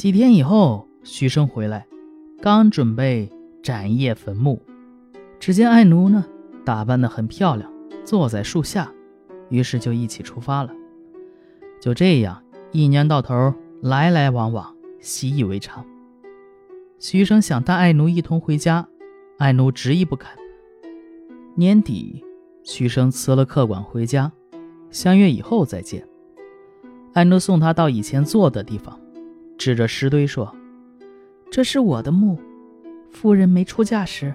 几天以后，徐生回来，刚准备展叶坟墓，只见爱奴呢打扮得很漂亮，坐在树下，于是就一起出发了。就这样，一年到头来来往往，习以为常。徐生想带爱奴一同回家，爱奴执意不肯。年底，徐生辞了客馆回家，相约以后再见。爱奴送他到以前坐的地方，指着石堆说：“这是我的墓，夫人没出嫁时，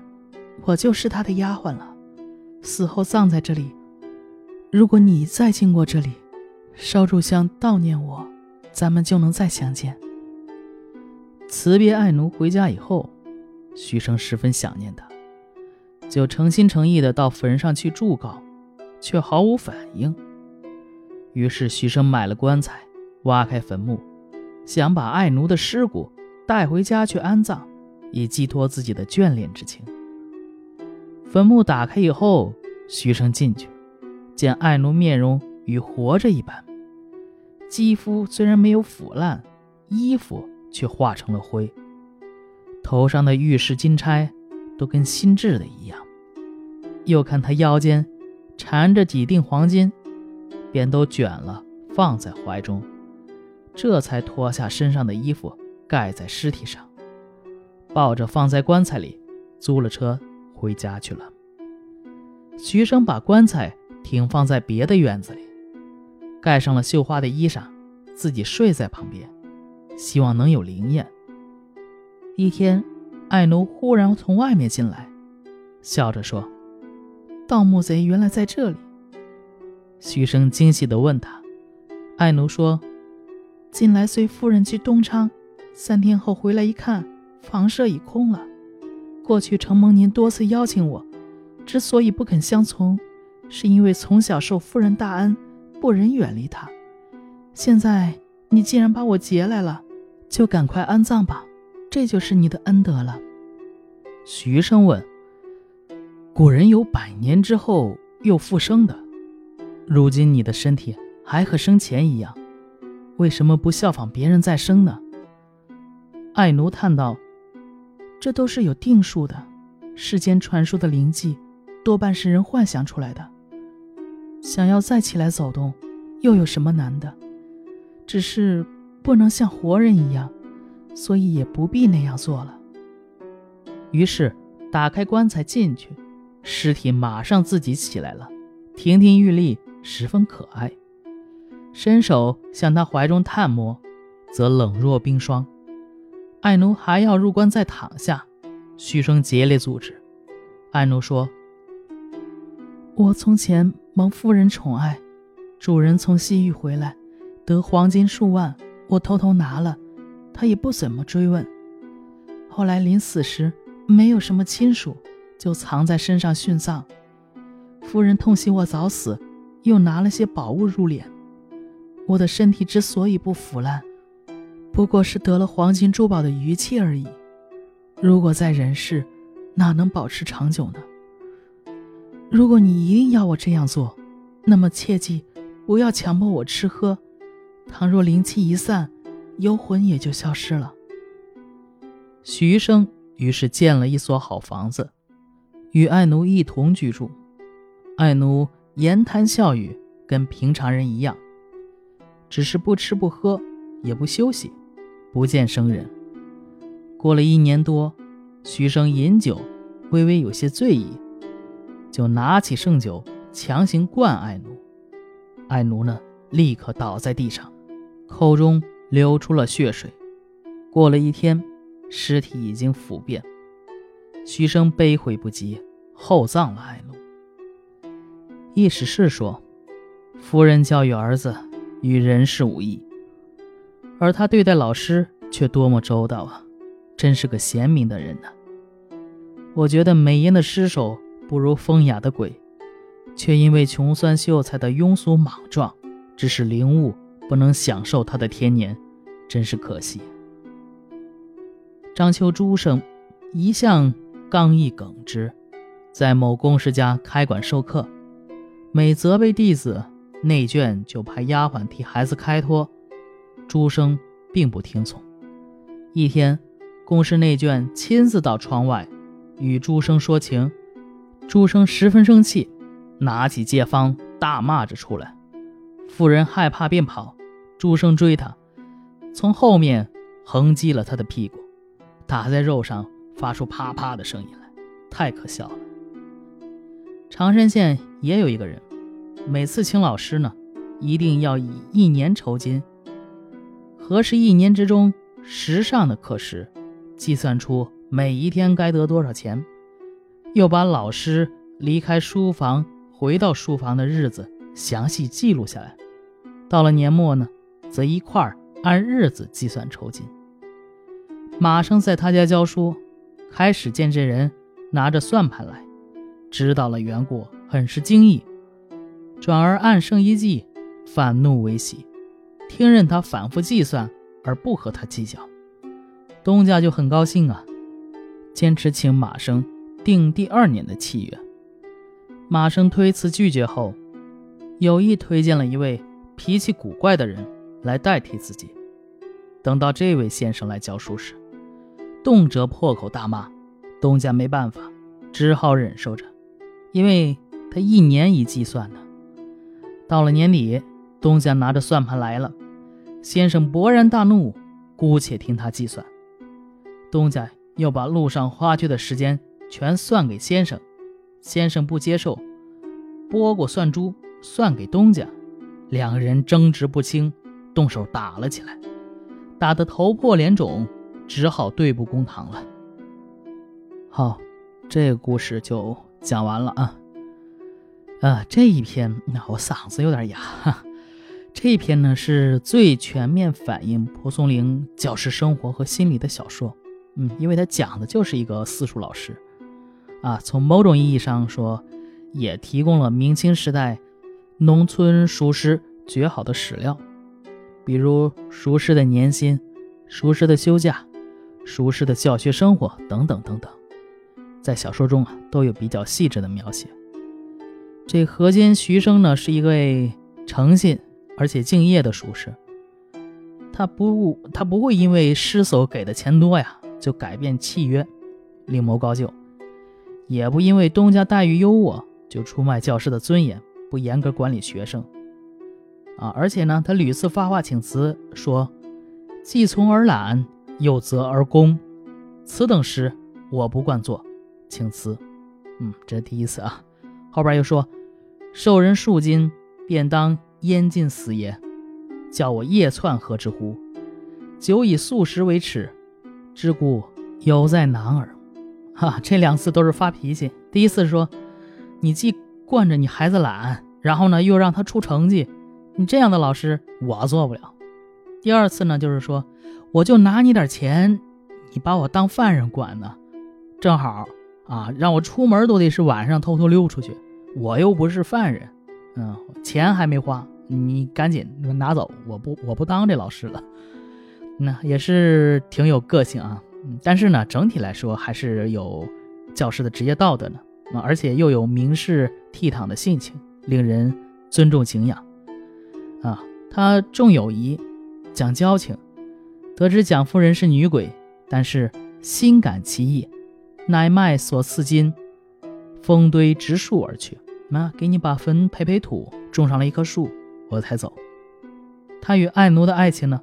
我就是她的丫鬟了，死后葬在这里。如果你再经过这里，烧柱香悼念我，咱们就能再相见。”辞别爱奴回家以后，徐生十分想念他，就诚心诚意的到坟上去祝告，却毫无反应。于是徐生买了棺材，挖开坟墓，想把爱奴的尸骨带回家去安葬，以寄托自己的眷恋之情。坟墓打开以后，徐生进去，见爱奴面容与活着一般，肌肤虽然没有腐烂，衣服。却化成了灰，头上的玉石金钗都跟新制的一样。又看他腰间缠着几锭黄金，便都卷了放在怀中，这才脱下身上的衣服盖在尸体上，抱着放在棺材里，租了车回家去了。徐生把棺材停放在别的院子里，盖上了绣花的衣裳，自己睡在旁边。希望能有灵验。一天，爱奴忽然从外面进来，笑着说：“盗墓贼原来在这里。”徐生惊喜地问他，爱奴说：“近来随夫人去东昌，三天后回来一看，房舍已空了。过去承蒙您多次邀请我，之所以不肯相从，是因为从小受夫人大恩，不忍远离她。现在你既然把我劫来了。”就赶快安葬吧，这就是你的恩德了。徐生问：“古人有百年之后又复生的，如今你的身体还和生前一样，为什么不效仿别人再生呢？”爱奴叹道：“这都是有定数的，世间传说的灵迹，多半是人幻想出来的。想要再起来走动，又有什么难的？只是……”不能像活人一样，所以也不必那样做了。于是打开棺材进去，尸体马上自己起来了，亭亭玉立，十分可爱。伸手向他怀中探摸，则冷若冰霜。爱奴还要入棺再躺下，徐生竭力阻止。爱奴说：“我从前蒙夫人宠爱，主人从西域回来，得黄金数万。”我偷偷拿了，他也不怎么追问。后来临死时，没有什么亲属，就藏在身上殉葬。夫人痛惜我早死，又拿了些宝物入殓。我的身体之所以不腐烂，不过是得了黄金珠宝的余气而已。如果在人世，哪能保持长久呢？如果你一定要我这样做，那么切记不要强迫我吃喝。倘若灵气一散，幽魂也就消失了。徐生于是建了一所好房子，与爱奴一同居住。爱奴言谈笑语跟平常人一样，只是不吃不喝，也不休息，不见生人。过了一年多，徐生饮酒，微微有些醉意，就拿起盛酒强行灌爱奴。爱奴呢，立刻倒在地上。口中流出了血水，过了一天，尸体已经腐变。徐生悲悔不及，厚葬了爱奴。易史是说，夫人教育儿子与人事无异，而他对待老师却多么周到啊！真是个贤明的人呢。我觉得美颜的尸首不如风雅的鬼，却因为穷酸秀才的庸俗莽撞，只是灵物。不能享受他的天年，真是可惜。张秋诸生一向刚毅耿直，在某公事家开馆授课，每责备弟子内卷，就派丫鬟替孩子开脱。朱生并不听从，一天，宫室内眷亲自到窗外与朱生说情，朱生十分生气，拿起戒方大骂着出来。妇人害怕便跑，朱生追他，从后面横击了他的屁股，打在肉上发出啪啪的声音来，太可笑了。常山县也有一个人，每次请老师呢，一定要以一年酬金，核实一年之中时上的课时，计算出每一天该得多少钱，又把老师离开书房回到书房的日子详细记录下来。到了年末呢，则一块按日子计算酬金。马生在他家教书，开始见这人拿着算盘来，知道了缘故，很是惊异，转而暗生一计，反怒为喜，听任他反复计算，而不和他计较。东家就很高兴啊，坚持请马生定第二年的契约。马生推辞拒绝后，有意推荐了一位。脾气古怪的人来代替自己。等到这位先生来教书时，动辄破口大骂，东家没办法，只好忍受着，因为他一年一计算呢。到了年底，东家拿着算盘来了，先生勃然大怒，姑且听他计算。东家又把路上花去的时间全算给先生，先生不接受，拨过算珠算给东家。两个人争执不清，动手打了起来，打得头破脸肿，只好对簿公堂了。好，这个故事就讲完了啊。啊，这一篇那我嗓子有点哑。这一篇呢是最全面反映蒲松龄教师生活和心理的小说。嗯，因为他讲的就是一个私塾老师，啊，从某种意义上说，也提供了明清时代。农村塾师绝好的史料，比如塾师的年薪、塾师的休假、塾师的教学生活等等等等，在小说中啊都有比较细致的描写。这河间徐生呢是一位诚信而且敬业的术士，他不他不会因为师所给的钱多呀就改变契约，另谋高就，也不因为东家待遇优渥就出卖教师的尊严。不严格管理学生，啊，而且呢，他屡次发话请辞，说既从而懒，又责而功，此等事我不惯做，请辞。嗯，这是第一次啊。后边又说，受人数金，便当淹尽死也，叫我夜窜何之乎？久以素食为耻，之故犹在男儿。哈，这两次都是发脾气。第一次说，你既惯着你孩子懒。然后呢，又让他出成绩，你这样的老师我做不了。第二次呢，就是说，我就拿你点钱，你把我当犯人管呢，正好啊，让我出门都得是晚上偷偷溜出去，我又不是犯人，嗯，钱还没花，你赶紧拿走，我不我不当这老师了。那也是挺有个性啊，但是呢，整体来说还是有教师的职业道德呢，啊，而且又有明示倜傥的性情。令人尊重敬仰，啊，他重友谊，讲交情。得知蒋夫人是女鬼，但是心感其意，乃卖所赐金，封堆植树而去。妈给你把坟培培土，种上了一棵树，我才走。他与爱奴的爱情呢，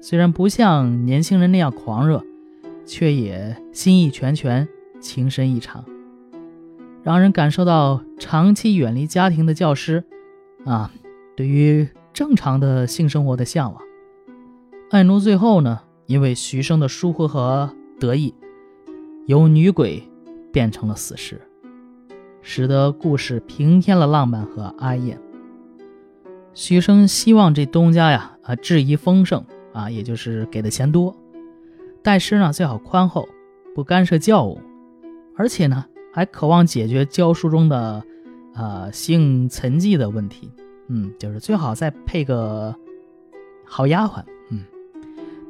虽然不像年轻人那样狂热，却也心意全全，情深意长。让人感受到长期远离家庭的教师，啊，对于正常的性生活的向往。爱奴最后呢，因为徐生的疏忽和得意，由女鬼变成了死尸，使得故事平添了浪漫和哀艳。徐生希望这东家呀，啊，质疑丰盛啊，也就是给的钱多，待师呢最好宽厚，不干涉教务，而且呢。还渴望解决教书中的，呃，性沉寂的问题。嗯，就是最好再配个好丫鬟。嗯，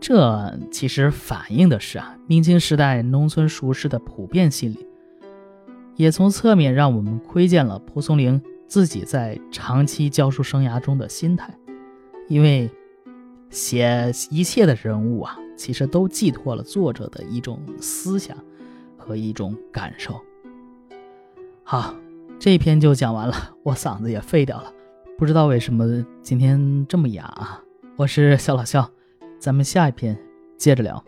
这其实反映的是啊，明清时代农村熟师的普遍心理，也从侧面让我们窥见了蒲松龄自己在长期教书生涯中的心态。因为写一切的人物啊，其实都寄托了作者的一种思想和一种感受。好，这篇就讲完了，我嗓子也废掉了，不知道为什么今天这么哑啊。我是小老肖，咱们下一篇接着聊。